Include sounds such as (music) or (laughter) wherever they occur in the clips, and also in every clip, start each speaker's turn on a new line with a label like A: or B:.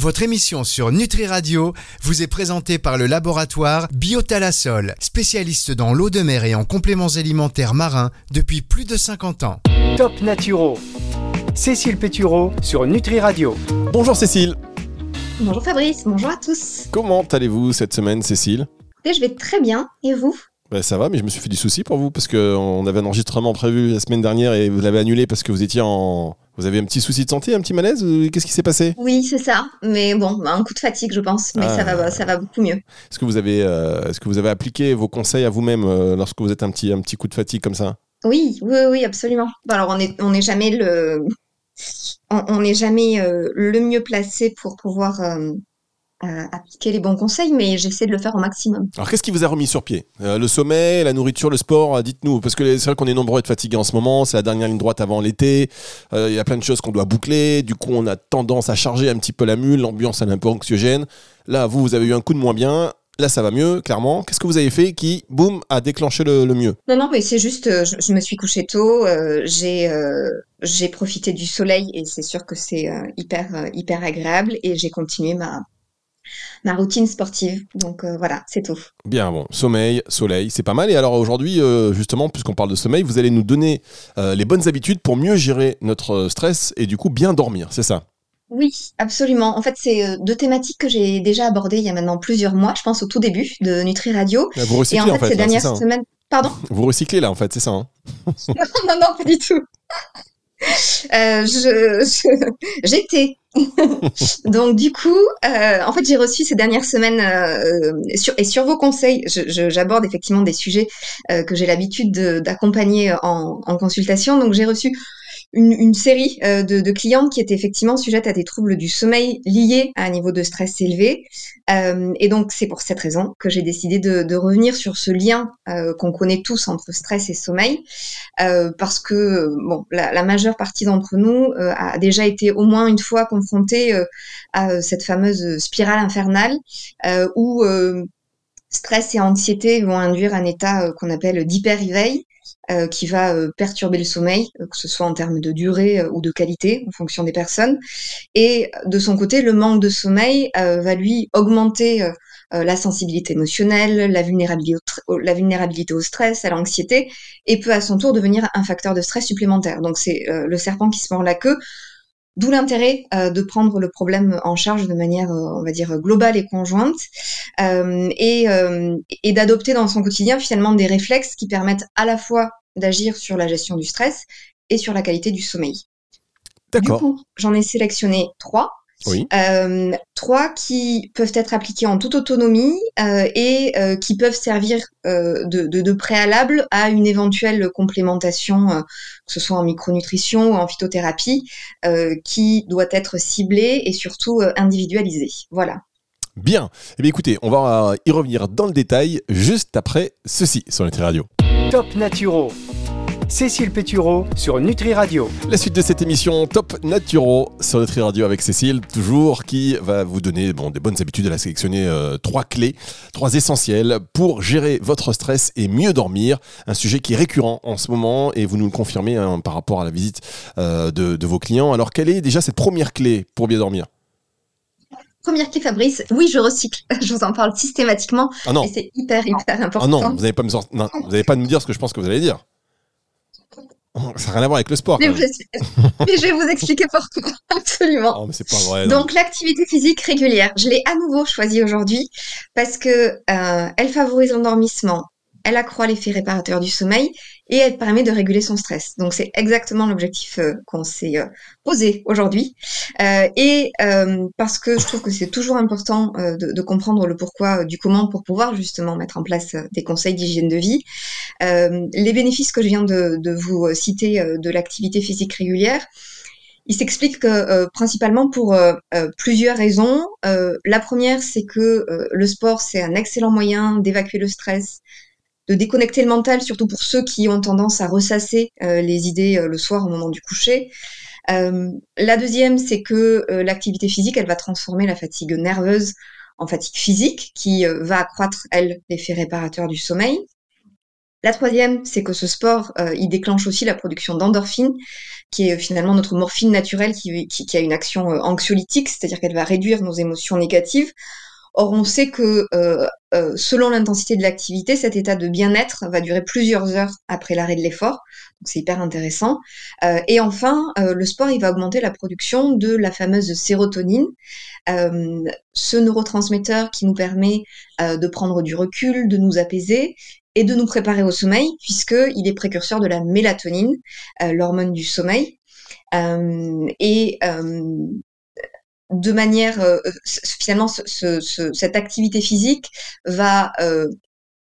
A: Votre émission sur Nutri Radio vous est présentée par le laboratoire Biotalasol, spécialiste dans l'eau de mer et en compléments alimentaires marins depuis plus de 50 ans.
B: Top Naturo. Cécile Pétureau sur Nutri Radio.
C: Bonjour Cécile.
D: Bonjour Fabrice, bonjour à tous.
C: Comment allez-vous cette semaine Cécile?
D: Écoutez, je vais très bien, et vous?
C: Ben, ça va, mais je me suis fait du souci pour vous parce qu'on avait un enregistrement prévu la semaine dernière et vous l'avez annulé parce que vous étiez en. Vous avez un petit souci de santé, un petit malaise Qu'est-ce qui s'est passé?
D: Oui, c'est ça, mais bon, bah, un coup de fatigue, je pense, mais ça,
C: Ah.
D: va, ça va beaucoup mieux.
C: Est-ce que vous avez, euh, est-ce que vous avez appliqué vos conseils à vous-même euh, lorsque vous êtes un petit, un petit coup de fatigue comme ça?
D: Oui, oui, oui, absolument. Alors, on n'est on n'est jamais le, on on n'est jamais euh, le mieux placé pour pouvoir euh, euh, appliquer les bons conseils, mais j'essaie de le faire au maximum.
C: Alors qu'est-ce qui vous a remis sur pied? Euh, Le sommeil, la nourriture, le sport euh, Dites-nous, parce que c'est vrai qu'on est nombreux à être fatigués en ce moment. C'est la dernière ligne droite avant l'été. Euh, Il y a plein de choses qu'on doit boucler. Du coup, on a tendance à charger un petit peu la mule. L'ambiance elle est un peu anxiogène. Là, vous, vous avez eu un coup de moins bien. Là, ça va mieux, clairement. Qu'est-ce que vous avez fait qui, boum, a déclenché le, le mieux?
D: Non, non, mais c'est juste, je, je me suis couchée tôt, euh, j'ai euh, j'ai profité du soleil et c'est sûr que c'est euh, hyper hyper agréable et j'ai continué ma ma routine sportive. Donc euh, voilà, c'est tout.
C: Bien, bon, sommeil, soleil, c'est pas mal. Et alors aujourd'hui, euh, justement, puisqu'on parle de sommeil, vous allez nous donner euh, les bonnes habitudes pour mieux gérer notre stress et du coup bien dormir, c'est ça?
D: Oui, absolument. En fait, c'est deux thématiques que j'ai déjà abordées il y a maintenant plusieurs mois, je pense au tout début de Nutri Radio.
C: Là, Vous
D: Et
C: recyclez
D: en
C: en
D: fait,
C: fait,
D: ces
C: là,
D: dernières
C: ça, hein
D: semaines, pardon?
C: Vous recyclez là, en fait, c'est ça. hein (laughs)
D: non, non, non, pas du tout. Euh, (laughs) j'étais. (laughs) Donc du coup, euh, en fait, j'ai reçu ces dernières semaines euh, sur, et sur vos conseils, j'aborde effectivement des sujets que j'ai l'habitude de- d'accompagner en consultation. Donc j'ai reçu une, série euh, de, de clientes qui étaient effectivement sujettes à des troubles du sommeil liés à un niveau de stress élevé. Euh, et donc c'est pour cette raison que j'ai décidé de, de revenir sur ce lien euh, qu'on connaît tous entre stress et sommeil euh, parce que bon, la, la majeure partie d'entre nous a déjà été au moins une fois confrontée à cette fameuse spirale infernale où stress et anxiété vont induire un état qu'on appelle d'hyper-éveil euh, qui va euh, perturber le sommeil, euh, que ce soit en termes de durée euh, ou de qualité en fonction des personnes. Et de son côté, le manque de sommeil euh, va lui augmenter la sensibilité émotionnelle, la vulnérabilité, au la vulnérabilité au stress, à l'anxiété, et peut à son tour devenir un facteur de stress supplémentaire. Donc c'est le serpent qui se mord la queue. D'où l'intérêt euh, de prendre le problème en charge de manière, on va dire, globale et conjointe, euh, et, et d'adopter dans son quotidien finalement des réflexes qui permettent à la fois d'agir sur la gestion du stress et sur la qualité du sommeil. Du
C: D'accord.
D: coup, j'en ai sélectionné trois.
C: Oui.
D: Euh, trois qui peuvent être appliqués en toute autonomie euh, et euh, qui peuvent servir de, de, de préalable à une éventuelle complémentation, que ce soit en micronutrition ou en phytothérapie, qui doit être ciblée et surtout individualisée. Voilà.
C: Bien. Eh bien, écoutez, on va y revenir dans le détail juste après ceci sur Nutri Radio.
B: Top Naturo. Cécile Pétureau sur Nutri Radio.
C: La suite de cette émission Top Naturo sur Nutri Radio avec Cécile, toujours, qui va vous donner des bonnes habitudes. Elle a sélectionné euh, trois clés, trois essentiels pour gérer votre stress et mieux dormir. Un sujet qui est récurrent en ce moment et vous nous le confirmez hein, par rapport à la visite euh, de vos clients. Alors, quelle est déjà cette première clé pour bien dormir?
D: Première clé, Fabrice. Oui, je recycle. (laughs) Je vous en parle systématiquement
C: Ah non,
D: et c'est hyper, hyper important.
C: ah non, vous n'allez pas, me non, (laughs) vous pas me dire ce que je pense que vous allez dire. Ça n'a rien à voir avec le sport.
D: Mais, je... mais je vais vous expliquer pourquoi. (laughs) Absolument.
C: Oh, mais pas vrai.
D: Donc l'activité physique régulière, je l'ai à nouveau choisie aujourd'hui parce que euh, elle favorise l'endormissement, elle accroît l'effet réparateur du sommeil et elle permet de réguler son stress. Donc c'est exactement l'objectif euh, qu'on s'est euh, posé aujourd'hui. Euh, et euh, parce que je trouve que c'est toujours important de, de comprendre le pourquoi du comment pour pouvoir justement mettre en place des conseils d'hygiène de vie. Les bénéfices que je viens de, de vous citer de l'activité physique régulière, il s'explique que, euh, principalement pour euh, plusieurs raisons. La première, c'est que le sport, c'est un excellent moyen d'évacuer le stress, de déconnecter le mental, surtout pour ceux qui ont tendance à ressasser euh, les idées euh, le soir au moment du coucher. Euh, la deuxième, c'est que l'activité physique, elle va transformer la fatigue nerveuse en fatigue physique, qui va accroître, elle, l'effet réparateur du sommeil. La troisième, c'est que ce sport, il déclenche aussi la production d'endorphines, qui est finalement notre morphine naturelle qui a une action anxiolytique, c'est-à-dire qu'elle va réduire nos émotions négatives. Or, on sait que euh, euh, selon l'intensité de l'activité, cet état de bien-être va durer plusieurs heures après l'arrêt de l'effort. Donc, c'est hyper intéressant. Euh, et enfin, le sport, il va augmenter la production de la fameuse sérotonine, ce neurotransmetteur qui nous permet de prendre du recul, de nous apaiser et de nous préparer au sommeil, puisqu'il est précurseur de la mélatonine, l'hormone du sommeil. et de manière euh, finalement cette activité physique va euh,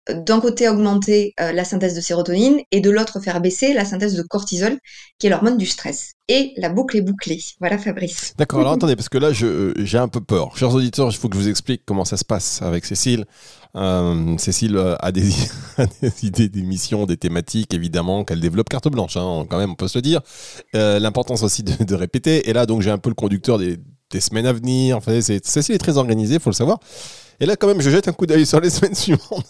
D: d'un côté augmenter euh, la synthèse de sérotonine et de l'autre faire baisser la synthèse de cortisol, qui est l'hormone du stress. Et la boucle est bouclée. Voilà Fabrice.
C: D'accord, alors attendez, parce que là j'ai un peu peur. Chers auditeurs, il faut que je vous explique comment ça se passe avec Cécile. Cécile (laughs) a des, idées d'émissions, des thématiques, évidemment, qu'elle développe carte blanche, hein, quand même, on peut se le dire. L'importance aussi de, de, répéter. Et là, donc, j'ai un peu le conducteur des, des semaines à venir. Enfin, c'est, Cécile est très organisée, faut le savoir. Et là, quand même, je jette un coup d'œil sur les (laughs) semaines suivantes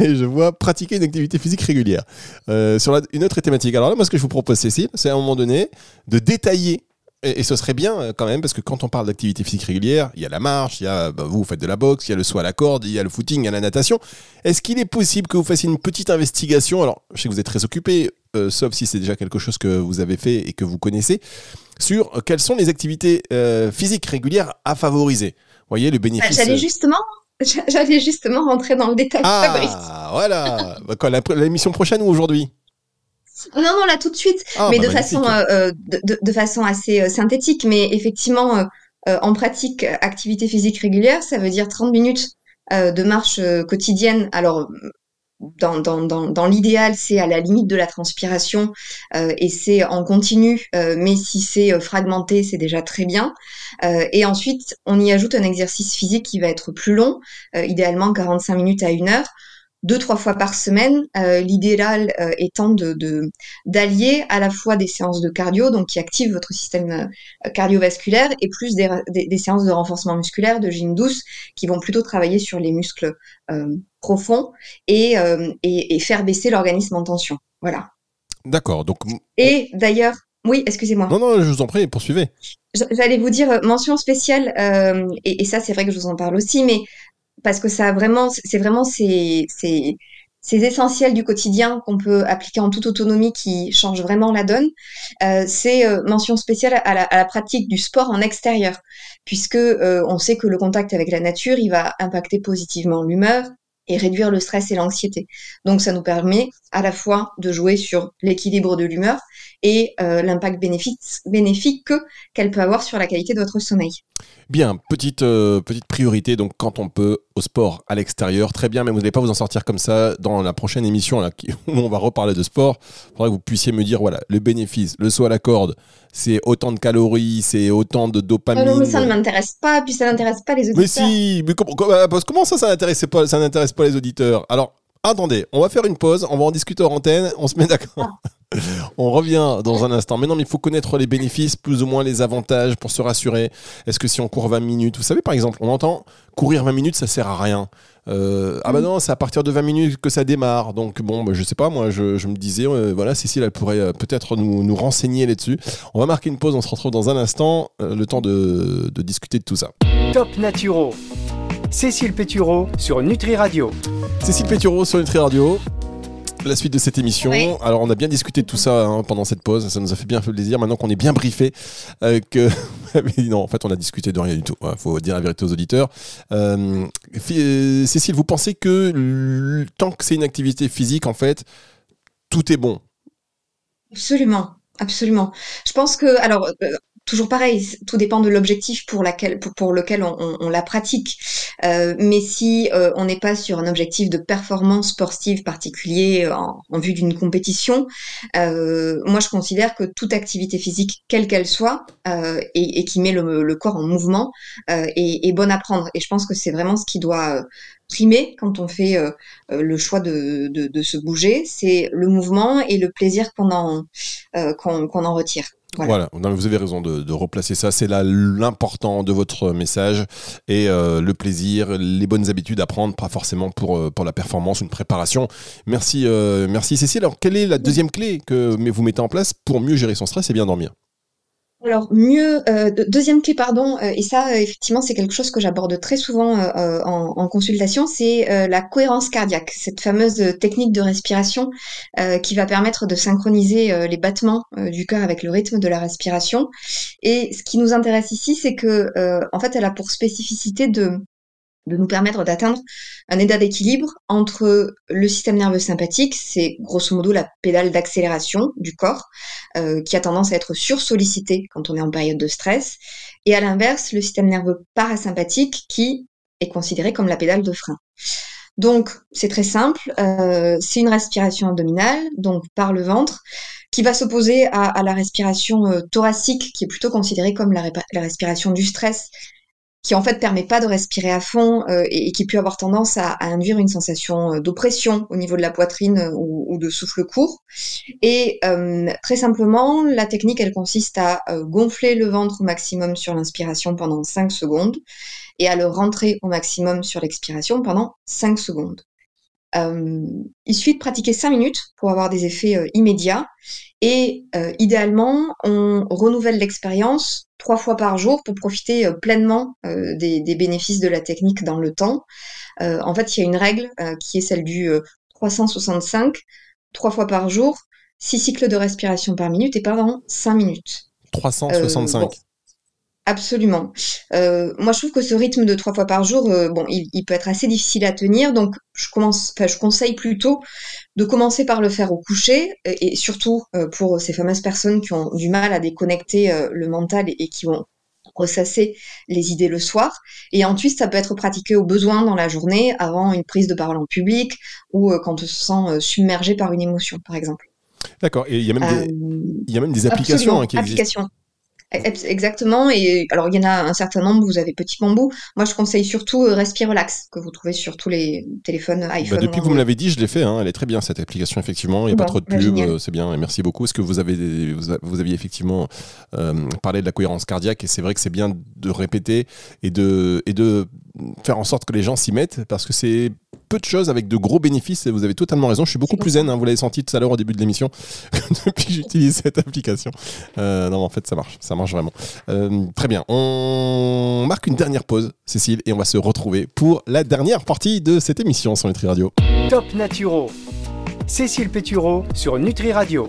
C: et je vois pratiquer une activité physique régulière euh, sur une autre thématique. Alors là, moi, ce que je vous propose, Cécile, c'est à un moment donné de détailler. Et, ce serait bien euh, quand même, parce que quand on parle d'activité physique régulière, il y a la marche, il y a, bah, vous, vous faites de la boxe, il y a le saut à la corde, il y a le footing, il y a la natation. Est-ce qu'il est possible que vous fassiez une petite investigation? Alors, je sais que vous êtes très occupé, euh, sauf si c'est déjà quelque chose que vous avez fait et que vous connaissez sur quelles sont les activités euh, physiques régulières à favoriser. Vous voyez le bénéfice.
D: J'allais justement, (laughs) j'allais justement rentrer dans le détail.
C: Ah, voilà. Bah, l'émission prochaine ou aujourd'hui?
D: Non, non, là tout de suite, ah, mais bah, de, façon, euh, euh, de, façon assez synthétique. Mais effectivement, en pratique, activité physique régulière, ça veut dire 30 minutes de marche quotidienne. Alors, dans, l'idéal, c'est à la limite de la transpiration euh, et c'est en continu, euh, mais si c'est euh, fragmenté, c'est déjà très bien. Et ensuite, on y ajoute un exercice physique qui va être plus long, idéalement 45 minutes à une heure, deux trois fois par semaine. Euh, L'idéal euh, étant de d'allier à la fois des séances de cardio, donc qui activent votre système euh, cardiovasculaire, et plus des, des, séances de renforcement musculaire, de gym douce, qui vont plutôt travailler sur les muscles euh, profonds et, et, et, faire baisser l'organisme en tension. Voilà.
C: D'accord. Donc.
D: Et d'ailleurs. Oui, excusez-moi.
C: Non, non, je vous en prie, poursuivez.
D: J'allais vous dire mention spéciale, euh, et, et, ça c'est vrai que je vous en parle aussi, mais parce que ça vraiment, c'est vraiment ces, ces, essentiels du quotidien qu'on peut appliquer en toute autonomie qui changent vraiment la donne. Euh, c'est euh, mention spéciale à la, à la, pratique du sport en extérieur, puisque euh, on sait que le contact avec la nature, il va impacter positivement l'humeur et réduire le stress et l'anxiété. Donc ça nous permet à la fois de jouer sur l'équilibre de l'humeur et euh, l'impact bénéfique, bénéfique qu'elle peut avoir sur la qualité de votre sommeil.
C: Bien, petite, euh, petite priorité, donc quand on peut au sport à l'extérieur, très bien, mais vous n'allez pas vous en sortir comme ça dans la prochaine émission là, (laughs) où on va reparler de sport. Il faudra que vous puissiez me dire, voilà, le bénéfice, le saut à la corde, c'est autant de calories, c'est autant de dopamine.
D: non, mais ça ne m'intéresse pas, puis ça n'intéresse pas les auditeurs.
C: Mais si, mais comment, comment, comment ça, ça n'intéresse pas, ça n'intéresse pas les auditeurs Alors, attendez, on va faire une pause, on va en discuter en antenne, on se met d'accord. Ah. On revient dans un instant. Mais non, mais il faut connaître les bénéfices, plus ou moins les avantages pour se rassurer. Est-ce que si on court 20 minutes, vous savez par exemple, on entend courir 20 minutes, ça sert à rien. Euh, ah bah non, c'est à partir de 20 minutes que ça démarre. Donc bon, bah, je sais pas, moi je, me disais, euh, voilà, Cécile, elle pourrait euh, peut-être nous, renseigner là-dessus. On va marquer une pause, on se retrouve dans un instant, le temps de, de discuter de tout ça.
B: Top Naturo. Cécile Pétureau sur Nutri Radio.
C: Cécile Pétureau sur Nutri Radio la suite de cette émission. Alors, on a bien discuté de tout ça hein, pendant cette pause. Ça nous a fait bien plaisir. Maintenant qu'on est bien briefé, euh, que (laughs) non, en fait, on a discuté de rien du tout. Il faut dire la vérité aux auditeurs. Euh, euh, Cécile, vous pensez que tant que c'est une activité physique, en fait, tout est bon?
D: Absolument. Absolument. Je pense que, alors, toujours pareil, tout dépend de l'objectif pour, lequel on, la pratique. Euh, mais si euh, on n'est pas sur un objectif de performance sportive particulier en, vue d'une compétition, euh, moi je considère que toute activité physique, quelle qu'elle soit, et, qui met le, corps en mouvement, est, bonne à prendre. Et je pense que c'est vraiment ce qui doit primer quand on fait le choix de, se bouger, c'est le mouvement et le plaisir qu'on en retire.
C: Voilà, vous avez raison de, replacer ça. C'est là l'important de votre message et euh, le plaisir, les bonnes habitudes à prendre, pas forcément pour, euh, pour la performance, une préparation. Merci, euh, merci Cécile. Alors, quelle est la deuxième clé que vous mettez en place pour mieux gérer son stress et bien dormir?
D: Alors mieux, euh, deuxième clé, pardon, euh, et ça, euh, effectivement, c'est quelque chose que j'aborde très souvent en, en, consultation, c'est la cohérence cardiaque, cette fameuse technique de respiration qui va permettre de synchroniser les battements du cœur avec le rythme de la respiration. Et ce qui nous intéresse ici, c'est que, en fait, elle a pour spécificité de de nous permettre d'atteindre un état d'équilibre entre le système nerveux sympathique, c'est grosso modo la pédale d'accélération du corps, euh, qui a tendance à être sursollicité quand on est en période de stress, et à l'inverse, le système nerveux parasympathique, qui est considéré comme la pédale de frein. Donc, c'est très simple, euh, c'est une respiration abdominale, donc par le ventre, qui va s'opposer à, la respiration euh, thoracique, qui est plutôt considérée comme la respiration du stress, qui en fait permet pas de respirer à fond euh, et, qui peut avoir tendance à, induire une sensation euh, d'oppression au niveau de la poitrine euh, ou, de souffle court. Et très simplement, la technique, elle consiste à gonfler le ventre au maximum sur l'inspiration pendant 5 secondes et à le rentrer au maximum sur l'expiration pendant 5 secondes. Il suffit de pratiquer 5 minutes pour avoir des effets immédiats et idéalement, on renouvelle l'expérience trois fois par jour pour profiter euh, pleinement euh, des, bénéfices de la technique dans le temps. Euh, en fait, il y a une règle qui est celle du 365, trois fois par jour, six cycles de respiration par minute et pendant cinq minutes.
C: 365.
D: Absolument. Euh, moi, je trouve que ce rythme de trois fois par jour, euh, bon, il, peut être assez difficile à tenir. Donc, je commence, enfin, je conseille plutôt de commencer par le faire au coucher, et, surtout euh, pour ces fameuses personnes qui ont du mal à déconnecter le mental et, qui vont ressasser les idées le soir. Et ensuite, ça peut être pratiqué au besoin dans la journée, avant une prise de parole en public ou quand on se sent submergé par une émotion, par exemple.
C: D'accord. Et il y a même des, il y a même des applications hein, qui existent.
D: Exactement. Et alors, il y en a un certain nombre. Vous avez Petit Bambou. Moi, je conseille surtout euh, Respire Relax, que vous trouvez sur tous les téléphones bah, iPhone.
C: depuis que vous me l'avez dit, je l'ai fait. Hein. Elle est très bien, cette application, effectivement. Il n'y a pas trop de bah, pub. Euh, c'est bien. Et merci beaucoup. Est-ce que vous, avez, vous aviez effectivement euh, parlé de la cohérence cardiaque. Et c'est vrai que c'est bien de répéter et de, et de faire en sorte que les gens s'y mettent parce que c'est peu de choses avec de gros bénéfices et vous avez totalement raison. Je suis beaucoup plus zen, hein. vous l'avez senti tout à l'heure au début de l'émission, (laughs) depuis que j'utilise cette application. Euh, non, en fait, ça marche, ça marche vraiment. Euh, très bien, on marque une dernière pause, Cécile, et on va se retrouver pour la dernière partie de cette émission sur Nutri Radio.
B: Top Naturo, Cécile Pétureau sur Nutri Radio.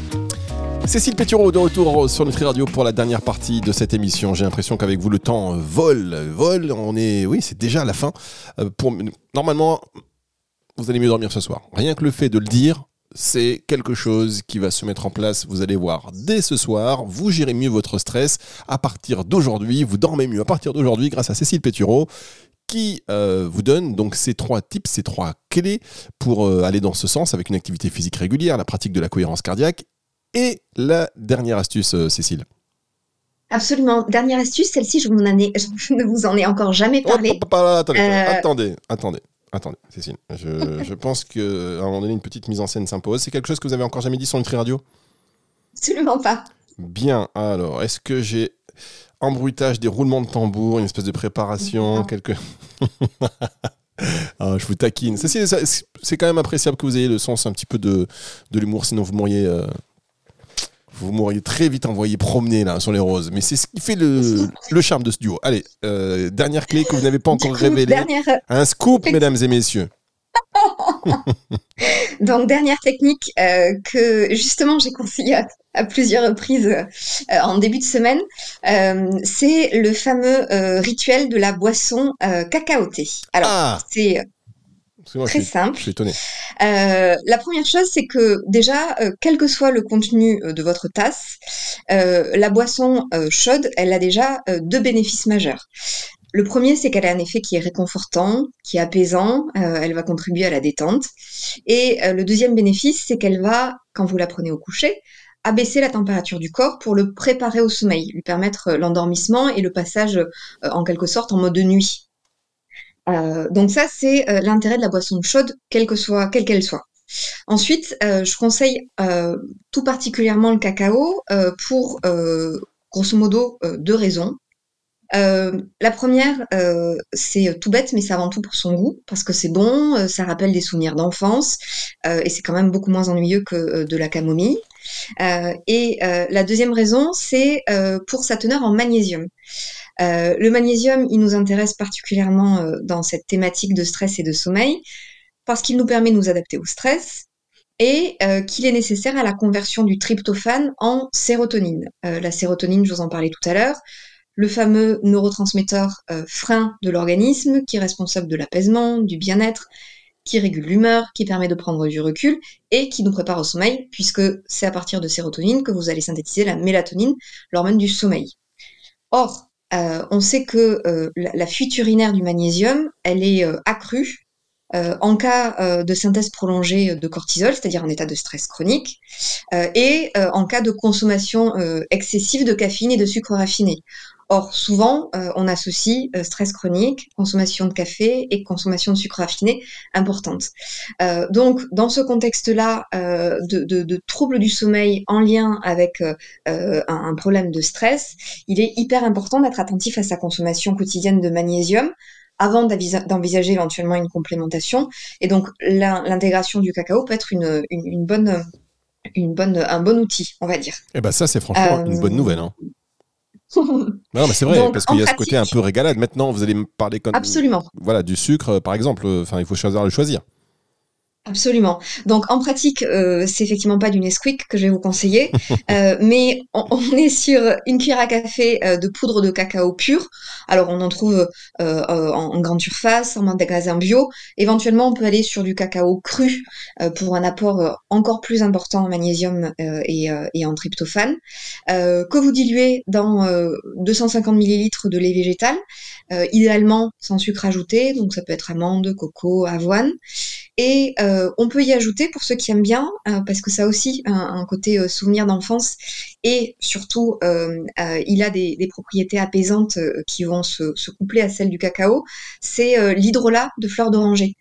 C: Cécile Pétureau de retour sur Nutri Radio pour la dernière partie de cette émission. J'ai l'impression qu'avec vous le temps vole, vole. On est, oui, c'est déjà la fin. Euh, pour normalement, vous allez mieux dormir ce soir. Rien que le fait de le dire, c'est quelque chose qui va se mettre en place. Vous allez voir dès ce soir, vous gérez mieux votre stress. À partir d'aujourd'hui, vous dormez mieux à partir d'aujourd'hui grâce à Cécile Pétureau qui euh, vous donne donc ces trois tips, ces trois clés pour euh, aller dans ce sens avec une activité physique régulière, la pratique de la cohérence cardiaque et la dernière astuce, euh, Cécile.
D: Absolument. Dernière astuce, celle-ci, je, (laughs) je, ne vous en ai encore jamais parlé.
C: attendez, attendez. Attendez, Cécile, je, (laughs) pense qu'à un moment donné, une petite mise en scène s'impose. C'est quelque chose que vous avez encore jamais dit sur Nutri Radio?
D: Absolument pas.
C: Bien, alors, est-ce que j'ai embruitage, des roulements de tambour, une espèce de préparation, quelque... (laughs) ah, je vous taquine. C'est quand même appréciable que vous ayez le sens un petit peu de, de l'humour, sinon vous m'auriez... Euh, vous m'auriez très vite envoyé promener là sur les roses. Mais c'est ce qui fait le, le charme de ce duo. Allez, euh, dernière clé que vous n'avez pas encore révélée. Un scoop, mesdames et messieurs. (laughs)
D: Donc, dernière technique euh, que justement j'ai conseillé à, plusieurs reprises euh, en début de semaine, c'est le fameux rituel de la boisson cacaotée. Alors, ah. c'est très simple.
C: Je suis étonné.
D: Euh, la première chose, c'est que déjà, euh, quel que soit le contenu euh, de votre tasse, la boisson chaude, elle a déjà deux bénéfices majeurs. Le premier, c'est qu'elle a un effet qui est réconfortant, qui est apaisant, elle va contribuer à la détente. Et le deuxième bénéfice, c'est qu'elle va, quand vous la prenez au coucher, abaisser la température du corps pour le préparer au sommeil, lui permettre l'endormissement et le passage en quelque sorte en mode nuit. Euh, donc ça, c'est euh, l'intérêt de la boisson chaude, quelle que soit, quelle qu'elle soit. Ensuite, je conseille tout particulièrement le cacao pour grosso modo deux raisons. Euh, la première, euh, c'est tout bête, mais c'est avant tout pour son goût, parce que c'est bon, euh, ça rappelle des souvenirs d'enfance, et c'est quand même beaucoup moins ennuyeux que de la camomille. et la deuxième raison, c'est pour sa teneur en magnésium. Le magnésium, il nous intéresse particulièrement dans cette thématique de stress et de sommeil, parce qu'il nous permet de nous adapter au stress, et qu'il est nécessaire à la conversion du tryptophane en sérotonine. la sérotonine, je vous en parlais tout à l'heure, le fameux neurotransmetteur euh, frein de l'organisme qui est responsable de l'apaisement, du bien-être, qui régule l'humeur, qui permet de prendre du recul et qui nous prépare au sommeil, puisque c'est à partir de sérotonine que vous allez synthétiser la mélatonine, l'hormone du sommeil. Or, euh, on sait que euh, la, fuite urinaire du magnésium, elle est accrue en cas de synthèse prolongée de cortisol, c'est-à-dire en état de stress chronique, et en cas de consommation excessive de caféine et de sucre raffiné. Or, souvent, euh, on associe euh, stress chronique, consommation de café et consommation de sucre raffiné importante. Euh, donc, dans ce contexte-là de, troubles du sommeil en lien avec un, problème de stress, il est hyper important d'être attentif à sa consommation quotidienne de magnésium avant d'envisager éventuellement une complémentation. Et donc, l'intégration du cacao peut être une, bonne, une bonne, un bon outil, on va dire.
C: Eh ben ça, c'est franchement une bonne nouvelle. Hein. Non, mais c'est vrai, parce qu'il y a ce côté un peu régalade. Maintenant, vous allez me parler comme.
D: Absolument.
C: Voilà, du sucre, par exemple. Enfin, il faut choisir le choisir.
D: Absolument. Donc en pratique, euh, c'est effectivement pas du Nesquik que je vais vous conseiller, (laughs) euh, mais on, est sur une cuillère à café euh, de poudre de cacao pur. Alors on en trouve en, grande surface, en magasin bio. Éventuellement, on peut aller sur du cacao cru pour un apport encore plus important en magnésium et, et, en tryptophane, que vous diluez dans 250 ml de lait végétal, idéalement sans sucre ajouté. Donc ça peut être amande, coco, avoine. Et euh, on peut y ajouter, pour ceux qui aiment bien, euh, parce que ça aussi un, côté euh, souvenir d'enfance, et surtout, il a des, propriétés apaisantes qui vont se, coupler à celles du cacao, c'est l'hydrolat de fleurs d'oranger,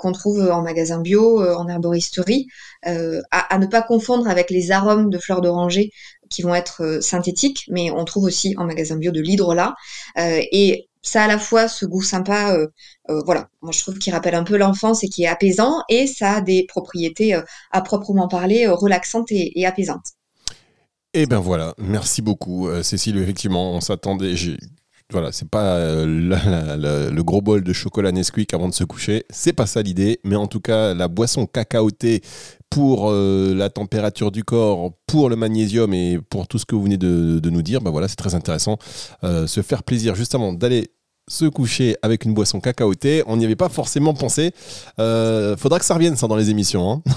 D: qu'on trouve en magasin bio, en herboristerie, à, ne pas confondre avec les arômes de fleurs d'oranger qui vont être synthétiques, mais on trouve aussi en magasin bio de l'hydrolat. et ça à la fois ce goût sympa, euh, euh, voilà, moi je trouve qu'il rappelle un peu l'enfance et qui est apaisant, et ça a des propriétés euh, à proprement parler relaxantes et, apaisantes.
C: Eh ben voilà, merci beaucoup Cécile, effectivement, on s'attendait, voilà, c'est pas (laughs) le gros bol de chocolat Nesquik avant de se coucher, c'est pas ça l'idée, mais en tout cas, la boisson cacaotée pour la température du corps, pour le magnésium et pour tout ce que vous venez de, nous dire, ben voilà, c'est très intéressant. se faire plaisir justement d'aller se coucher avec une boisson cacaotée. On n'y avait pas forcément pensé. Euh, faudra que ça revienne ça dans les émissions. Hein. (laughs)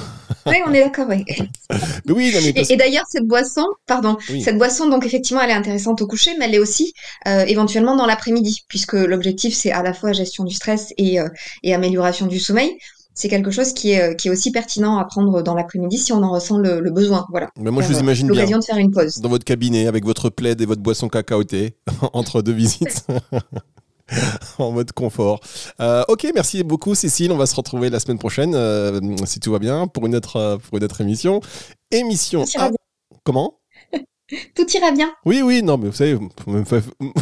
D: Oui, on est d'accord. Oui. oui Et, d'ailleurs, cette boisson, pardon, cette boisson, donc effectivement, elle est intéressante au coucher, mais elle est aussi euh, éventuellement dans l'après-midi, puisque l'objectif c'est à la fois gestion du stress et, euh, et amélioration du sommeil c'est quelque chose qui est, qui est aussi pertinent à prendre dans l'après-midi si on en ressent le, besoin. Voilà.
C: Mais moi, je vous imagine bien.
D: L'occasion de faire une pause.
C: Dans votre cabinet, avec votre plaid et votre boisson cacaotée, (laughs) entre deux visites. (laughs) (laughs) en mode confort. Euh, ok, merci beaucoup Cécile. On va se retrouver la semaine prochaine, euh, si tout va bien, pour une autre, euh, pour une autre émission. Émission. Comment? (laughs)
D: Tout ira bien.
C: Oui, oui, non, mais vous savez, vous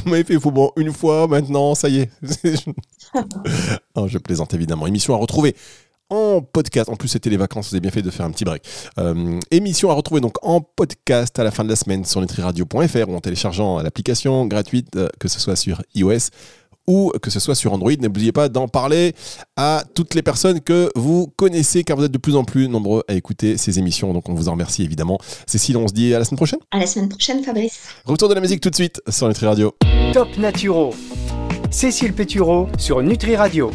C: m'avez fait fou bon une fois, maintenant, ça y est. (laughs) je plaisante évidemment. Émission à retrouver en podcast. En plus, c'était les vacances, vous avez bien fait de faire un petit break. émission à retrouver donc en podcast à la fin de la semaine sur nutriradio.fr ou en téléchargeant l'application gratuite, que ce soit sur iOS ou que ce soit sur Android. N'oubliez pas d'en parler à toutes les personnes que vous connaissez, car vous êtes de plus en plus nombreux à écouter ces émissions. Donc on vous en remercie évidemment. Cécile, on se dit à la semaine prochaine.
D: À la semaine prochaine, Fabrice.
C: Retour de la musique tout de suite sur Nutri Radio.
B: Top Naturo. Cécile Pétureau sur Nutri Radio.